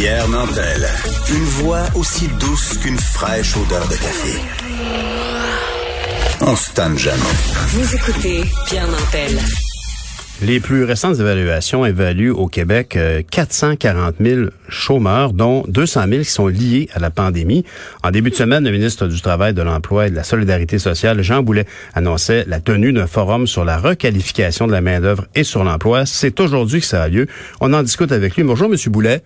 Pierre Nantel. Une voix aussi douce qu'une fraîche odeur de café. On se tanne jamais. Vous écoutez Pierre Nantel. Les plus récentes évaluations évaluent au Québec 440 euh, 000 chômeurs, dont 200 000 qui sont liés à la pandémie. En début de semaine, le ministre du Travail, de l'Emploi et de la Solidarité sociale, Jean Boulet, annonçait la tenue d'un forum sur la requalification de la main-d'œuvre et sur l'emploi. C'est aujourd'hui que ça a lieu. On en discute avec lui. Bonjour, Monsieur Boulet.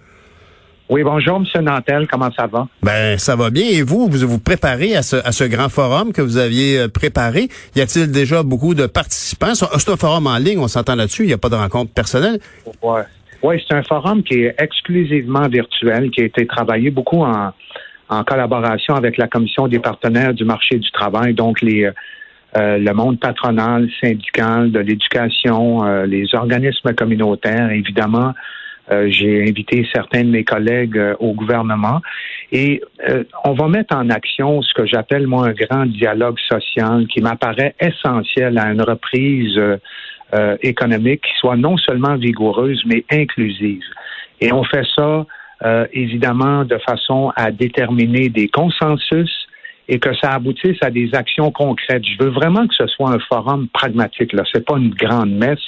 Oui, bonjour, M. Nantel. Comment ça va? Ben, ça va bien. Et vous, vous vous préparez à ce, à ce grand forum que vous aviez euh, préparé? Y a-t-il déjà beaucoup de participants? C'est un forum en ligne, on s'entend là-dessus. Il n'y a pas de rencontre personnelle? Oui, ouais, c'est un forum qui est exclusivement virtuel, qui a été travaillé beaucoup en, en collaboration avec la Commission des partenaires du marché du travail, donc les euh, le monde patronal, syndical, de l'éducation, euh, les organismes communautaires, évidemment, euh, j'ai invité certains de mes collègues euh, au gouvernement et euh, on va mettre en action ce que j'appelle moi un grand dialogue social qui m'apparaît essentiel à une reprise économique qui soit non seulement vigoureuse mais inclusive. Et on fait ça évidemment de façon à déterminer des consensus et que ça aboutisse à des actions concrètes. Je veux vraiment que ce soit un forum pragmatique. Là, c'est pas une grande messe.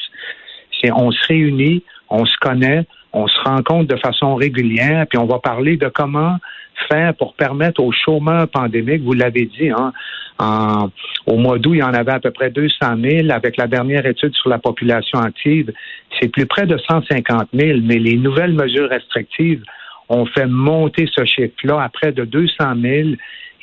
C'est on se réunit, on se connaît, on se rencontre de façon régulière, puis on va parler de comment faire pour permettre aux chômeurs pandémiques, vous l'avez dit, hein, au mois d'août, il y en avait à peu près 200 000. Avec la dernière étude sur la population active, c'est plus près de 150 000, mais les nouvelles mesures restrictives ont fait monter ce chiffre-là à près de 200 000.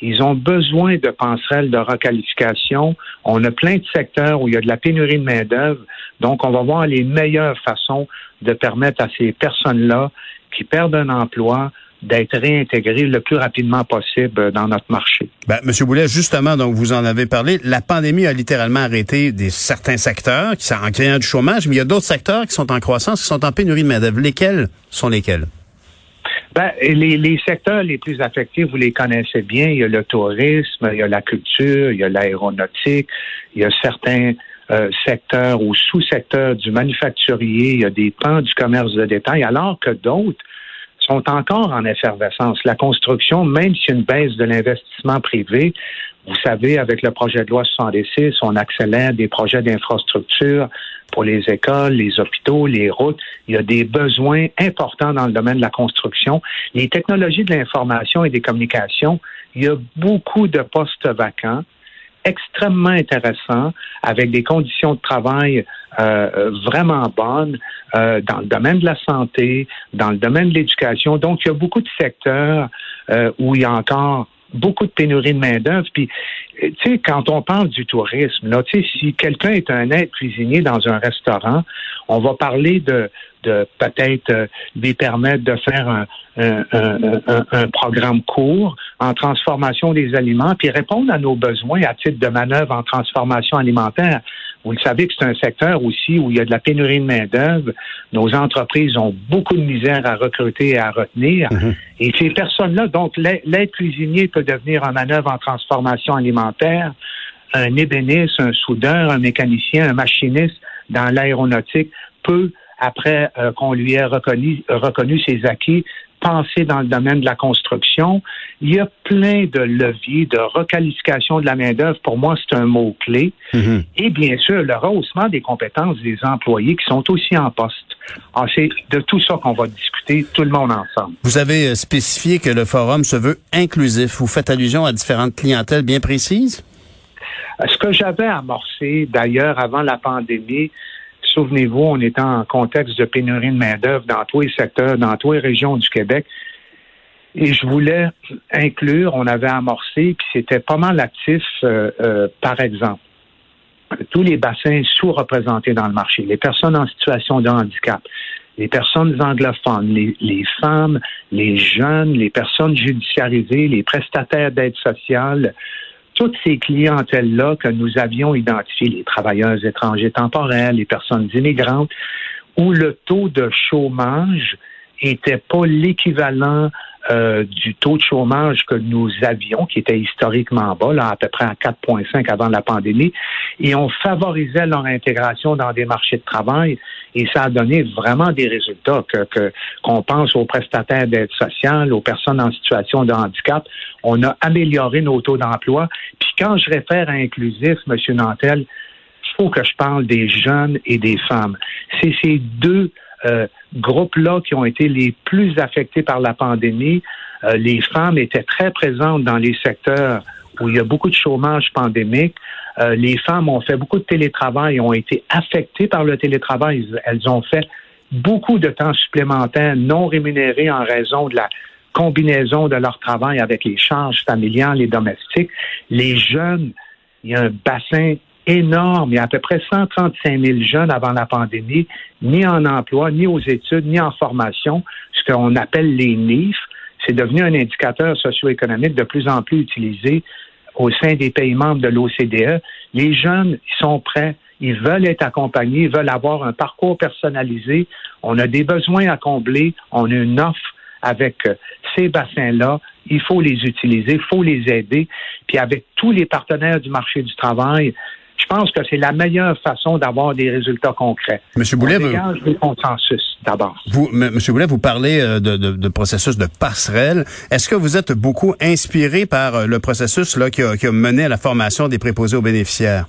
Ils ont besoin de passerelles de requalification. On a plein de secteurs où il y a de la pénurie de main-d'œuvre. Donc, on va voir les meilleures façons de permettre à ces personnes-là qui perdent un emploi d'être réintégrées le plus rapidement possible dans notre marché. Ben, Monsieur Boulet, justement, donc vous en avez parlé, la pandémie a littéralement arrêté des certains secteurs qui sont en créant du chômage, mais il y a d'autres secteurs qui sont en croissance, qui sont en pénurie de main-d'œuvre. Lesquels sont lesquels? Ben, les, les, secteurs les plus affectés, vous les connaissez bien. Il y a le tourisme, il y a la culture, il y a l'aéronautique, il y a certains euh, secteurs ou sous-secteurs du manufacturier, il y a des pans du commerce de détail, alors que d'autres sont encore en effervescence. La construction, même si une baisse de l'investissement privé, vous savez, avec le projet de loi 66, on accélère des projets d'infrastructure pour les écoles, les hôpitaux, les routes. Il y a des besoins importants dans le domaine de la construction. Les technologies de l'information et des communications, il y a beaucoup de postes vacants extrêmement intéressants avec des conditions de travail euh, vraiment bonnes euh, dans le domaine de la santé, dans le domaine de l'éducation. Donc, il y a beaucoup de secteurs euh, où il y a encore beaucoup de pénurie de main-d'œuvre. Puis, tu sais, quand on parle du tourisme, là, si quelqu'un est un aide cuisinier dans un restaurant, on va parler de, de peut-être euh, lui permettre de faire un, un, programme court en transformation des aliments, puis répondre à nos besoins à titre de manœuvre en transformation alimentaire. Vous le savez que c'est un secteur aussi où il y a de la pénurie de main-d'œuvre. Nos entreprises ont beaucoup de misère à recruter et à retenir. Mm-hmm. Et ces personnes-là, donc l'aide cuisinier peut devenir un manœuvre en transformation alimentaire, un ébéniste, un soudeur, un mécanicien, un machiniste dans l'aéronautique peut après euh, qu'on lui ait reconnu, reconnu ses acquis, penser dans le domaine de la construction. Il y a plein de leviers de requalification de la main-d'œuvre. Pour moi, c'est un mot-clé. Mm-hmm. Et bien sûr, le rehaussement des compétences des employés qui sont aussi en poste. Ah, c'est de tout ça qu'on va discuter, tout le monde ensemble. Vous avez euh, spécifié que le forum se veut inclusif. Vous faites allusion à différentes clientèles bien précises? Ce que j'avais amorcé, d'ailleurs, avant la pandémie, souvenez-vous, on était en contexte de pénurie de main-d'œuvre dans tous les secteurs, dans toutes les régions du Québec. Et je voulais inclure, on avait amorcé, puis c'était pas mal actif, euh, euh, par exemple, tous les bassins sous-représentés dans le marché, les personnes en situation de handicap, les personnes anglophones, les, les femmes, les jeunes, les personnes judiciarisées, les prestataires d'aide sociale, toutes ces clientèles-là que nous avions identifiées, les travailleurs étrangers temporaires, les personnes immigrantes, où le taux de chômage était pas l'équivalent euh, du taux de chômage que nous avions, qui était historiquement bas, là, à peu près à 4,5 avant la pandémie, et on favorisait leur intégration dans des marchés de travail, et ça a donné vraiment des résultats, que qu'on pense aux prestataires d'aide sociale, aux personnes en situation de handicap. On a amélioré nos taux d'emploi. Puis quand je réfère à inclusif, M. Nantel, il faut que je parle des jeunes et des femmes. C'est ces deux euh, groupes-là qui ont été les plus affectés par la pandémie. Euh, les femmes étaient très présentes dans les secteurs où il y a beaucoup de chômage pandémique. Euh, les femmes ont fait beaucoup de télétravail, ont été affectées par le télétravail. Elles ont fait beaucoup de temps supplémentaire non rémunéré en raison de la combinaison de leur travail avec les charges familiales et domestiques. Les jeunes, il y a un bassin énorme. Il y a à peu près 135 000 jeunes avant la pandémie, ni en emploi, ni aux études, ni en formation, ce qu'on appelle les NIF. C'est devenu un indicateur socio-économique de plus en plus utilisé au sein des pays membres de l'OCDE. Les jeunes, ils sont prêts. Ils veulent être accompagnés, ils veulent avoir un parcours personnalisé. On a des besoins à combler. On a une offre avec euh, ces bassins-là. Il faut les utiliser, il faut les aider. Puis avec tous les partenaires du marché du travail, je pense que c'est la meilleure façon d'avoir des résultats concrets. Monsieur Boulet, vous, consensus d'abord. Vous, Monsieur Boulet, vous parlez euh, de, processus de passerelle. Est-ce que vous êtes beaucoup inspiré par euh, le processus là qui a, mené à la formation des préposés aux bénéficiaires?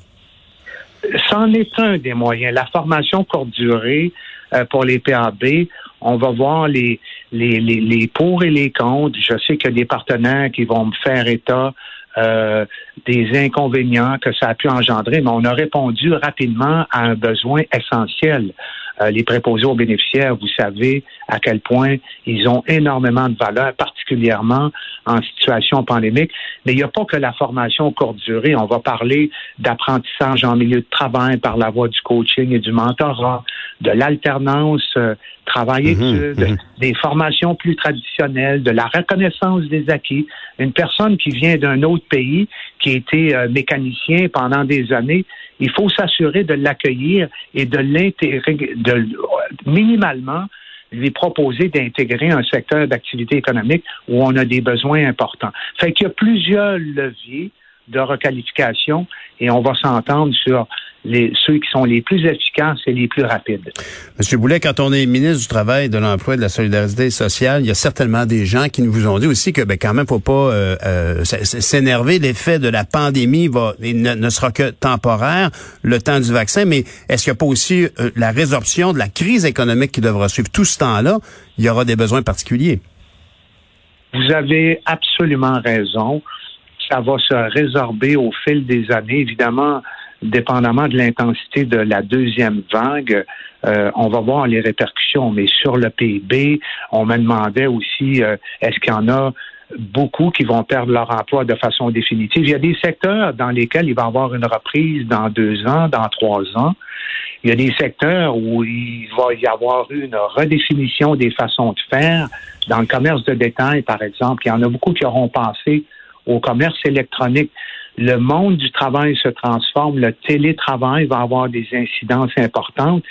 C'en est un des moyens. La formation courte durée euh, pour les PAB, on va voir les, les, les, les pour et les contre. Je sais qu'il y a des partenaires qui vont me faire état euh, des inconvénients que ça a pu engendrer, mais on a répondu rapidement à un besoin essentiel. Euh, les préposés aux bénéficiaires, vous savez à quel point ils ont énormément de valeur, particulièrement en situation pandémique. Mais il n'y a pas que la formation courte durée. On va parler d'apprentissage en milieu de travail par la voie du coaching et du mentorat, de l'alternance euh, travail-études, mhm, mhm. des formations plus traditionnelles, de la reconnaissance des acquis. Une personne qui vient d'un autre pays, qui a été euh, mécanicien pendant des années, il faut s'assurer de l'accueillir et de l'intégrer, de minimalement lui proposer d'intégrer un secteur d'activité économique où on a des besoins importants. Fait qu'il y a plusieurs leviers de requalification et on va s'entendre sur les, ceux qui sont les plus efficaces et les plus rapides. Monsieur Boulet, quand on est ministre du Travail, de l'Emploi et de la Solidarité sociale, il y a certainement des gens qui nous vous ont dit aussi que ben, quand même, faut pas euh, euh, s'énerver. L'effet de la pandémie va ne, sera que temporaire, le temps du vaccin, mais est-ce qu'il n'y a pas aussi euh, la résorption de la crise économique qui devra suivre tout ce temps-là? Il y aura des besoins particuliers. Vous avez absolument raison ça va se résorber au fil des années. Évidemment, dépendamment de l'intensité de la deuxième vague, euh, on va voir les répercussions. Mais sur le PIB, on me demandait aussi, euh, est-ce qu'il y en a beaucoup qui vont perdre leur emploi de façon définitive? Il y a des secteurs dans lesquels il va y avoir une reprise dans deux ans, dans trois ans. Il y a des secteurs où il va y avoir une redéfinition des façons de faire. Dans le commerce de détail, par exemple, il y en a beaucoup qui auront pensé au commerce électronique. Le monde du travail se transforme, le télétravail va avoir des incidences importantes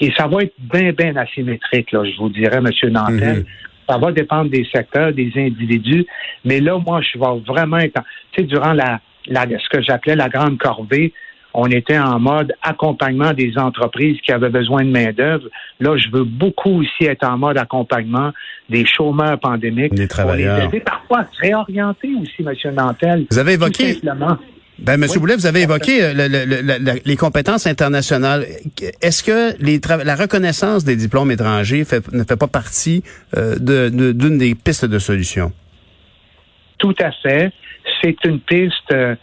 et ça va être bien, bien asymétrique, là, je vous dirais, M. Nantel. Mhm. Ça va dépendre des secteurs, des individus. Mais là, moi, je vais vraiment être, tu sais, durant la, la, ce que j'appelais la grande corvée, on était en mode accompagnement des entreprises qui avaient besoin de main-d'œuvre. Là, je veux beaucoup aussi être en mode accompagnement des chômeurs pandémiques. Des travailleurs. les parfois réorienter aussi, M. Nantel. Vous avez évoqué. Ben, M. Boulet, vous avez évoqué euh, les compétences internationales. Est-ce que les la reconnaissance des diplômes étrangers ne fait pas partie euh, d'une des pistes de solution? Tout à fait. C'est une piste euh,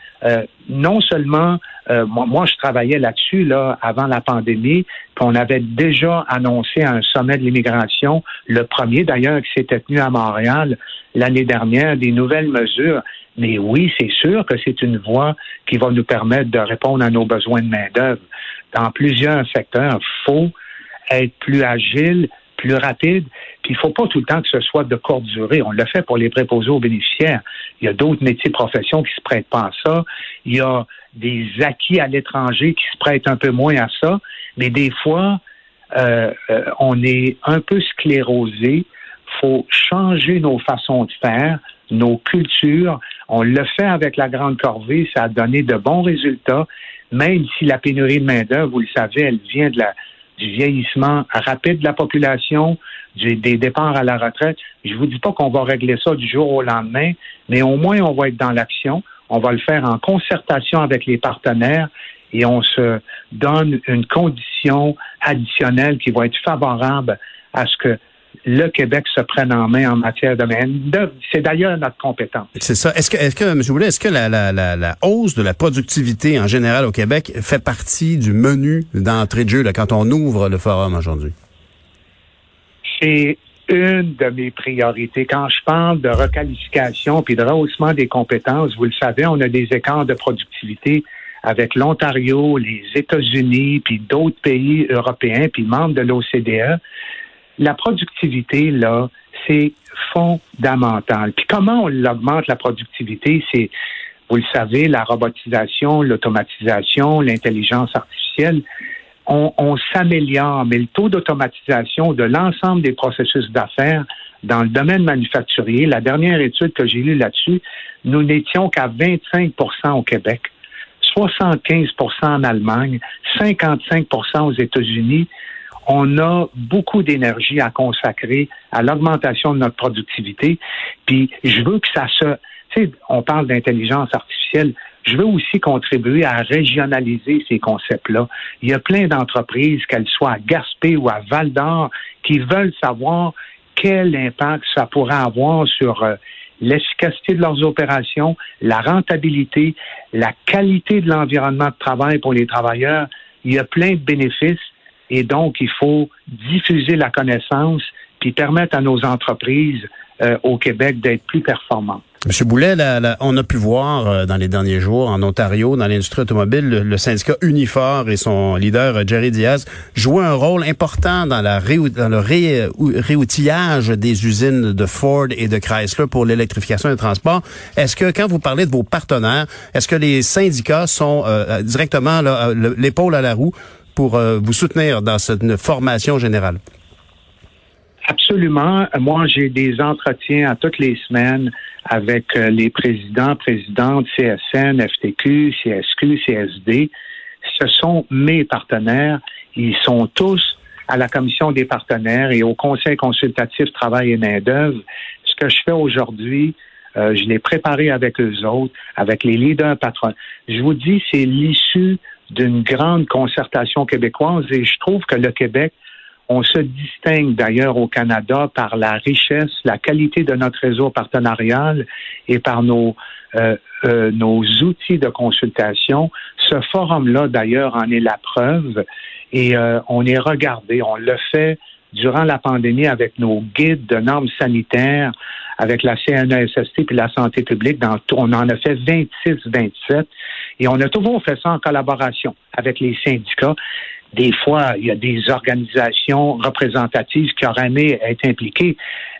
non seulement euh, moi, je travaillais là-dessus là avant la pandémie. Puis on avait déjà annoncé un sommet de l'immigration, le premier d'ailleurs qui s'était tenu à Montréal l'année dernière, des nouvelles mesures. Mais oui, c'est sûr que c'est une voie qui va nous permettre de répondre à nos besoins de main d'œuvre dans plusieurs secteurs. Faut être plus agile, plus rapide. Il faut pas tout le temps que ce soit de courte durée. On le fait pour les préposés aux bénéficiaires. Il y a d'autres métiers professions qui se prêtent pas à ça. Il y a des acquis à l'étranger qui se prêtent un peu moins à ça. Mais des fois, euh, euh, on est un peu sclérosé faut changer nos façons de faire, nos cultures. On le fait avec la grande corvée, ça a donné de bons résultats, même si la pénurie de main-d'œuvre, vous le savez, elle vient de la, du vieillissement rapide de la population, des départs à la retraite. Je vous dis pas qu'on va régler ça du jour au lendemain, mais au moins on va être dans l'action. On va le faire en concertation avec les partenaires et on se donne une condition additionnelle qui va être favorable à ce que le Québec se prenne en main en matière de main-d'œuvre. C'est d'ailleurs notre compétence. C'est ça. Est-ce que, est-ce que, M. Boulet, est-ce que la, la, la, hausse de la productivité en général au Québec fait partie du menu d'entrée de jeu là, quand on ouvre le forum aujourd'hui? C'est une de mes priorités. Quand je parle de requalification puis de rehaussement des compétences, vous le savez, on a des écarts de productivité avec l'Ontario, les États-Unis, puis d'autres pays européens, puis membres de l'OCDE. La productivité, là, c'est fondamental. Puis comment on l'augmente, la productivité? C'est, vous le savez, la robotisation, l'automatisation, l'intelligence artificielle. On, on s'améliore, mais le taux d'automatisation de l'ensemble des processus d'affaires dans le domaine manufacturier, la dernière étude que j'ai lue là-dessus, nous n'étions qu'à 25% au Québec. 75% en Allemagne, 55% aux États-Unis. On a beaucoup d'énergie à consacrer à l'augmentation de notre productivité. Puis je veux que ça se... Tu sais, on parle d'intelligence artificielle. Je veux aussi contribuer à régionaliser ces concepts-là. Il y a plein d'entreprises, qu'elles soient à Gaspé ou à Val d'Or, qui veulent savoir quel impact ça pourrait avoir sur euh, l'efficacité de leurs opérations, la rentabilité, la qualité de l'environnement de travail pour les travailleurs. Il y a plein de bénéfices et donc il faut diffuser la connaissance puis permettre à nos entreprises euh, au Québec d'être plus performantes. Monsieur Boulet, on a pu voir euh, dans les derniers jours en Ontario, dans l'industrie automobile, le, syndicat Unifor et son leader euh, Jerry Diaz jouer un rôle important dans, la dans le réoutillage des usines de Ford et de Chrysler pour l'électrification des transports. Est-ce que quand vous parlez de vos partenaires, est-ce que les syndicats sont directement l'épaule à la roue pour vous soutenir dans cette formation générale? Absolument. Moi, j'ai des entretiens à toutes les semaines avec euh, les présidents, présidentes CSN, FTQ, CSQ, CSD. Ce sont mes partenaires. Ils sont tous à la commission des partenaires et au conseil consultatif travail et main-d'œuvre. Ce que je fais aujourd'hui, euh, je l'ai préparé avec eux autres, avec les leaders patrons. Je vous dis, c'est l'issue d'une grande concertation québécoise et je trouve que le Québec on se distingue d'ailleurs au Canada par la richesse, la qualité de notre réseau partenarial et par nos, euh, euh, nos outils de consultation. Ce forum-là, d'ailleurs, en est la preuve et euh, on est regardé. On le fait durant la pandémie avec nos guides de normes sanitaires, avec la CNESST puis la santé publique. Dans, on en a fait 26, 27 et on a toujours fait ça en collaboration avec les syndicats. Des fois, il y a des organisations représentatives qui auraient aimé être impliquées,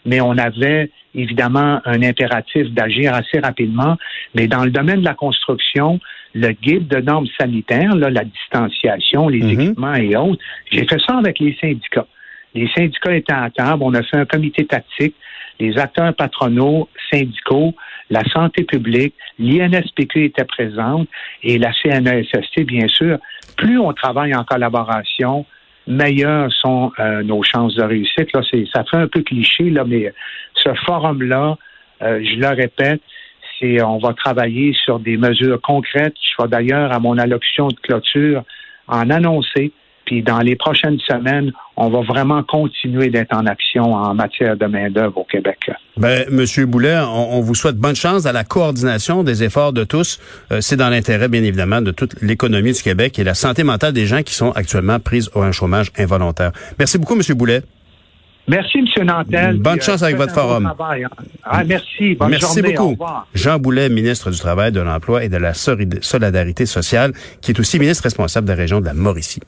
mais on avait évidemment un impératif d'agir assez rapidement. Mais dans le domaine de la construction, le guide de normes sanitaires, là, la distanciation, les mhm. équipements et autres, j'ai fait ça avec les syndicats. Les syndicats étaient à table, on a fait un comité tactique, les acteurs patronaux, syndicaux, la santé publique, l'INSPQ était présente et la CNESST, bien sûr plus on travaille en collaboration, meilleures sont euh, nos chances de réussite. Là, ça fait un peu cliché, là, mais ce forum-là, euh, je le répète, c'est on va travailler sur des mesures concrètes. Je vais d'ailleurs à mon allocution de clôture en annoncer puis dans les prochaines semaines, on va vraiment continuer d'être en action en matière de main-d'œuvre au Québec. Ben, Monsieur Boulet, on, vous souhaite bonne chance à la coordination des efforts de tous. Euh, c'est dans l'intérêt, bien évidemment, de toute l'économie du Québec et la santé mentale des gens qui sont actuellement prises au un chômage involontaire. Merci beaucoup, Monsieur Boulet. Merci, M. Nantel. Bonne chance avec votre forum. Hein. Ah, merci. Bonne merci beaucoup. Jean Boulet, ministre du Travail, de l'Emploi et de la Solidarité sociale, qui est aussi ministre responsable de la région de la Mauricie.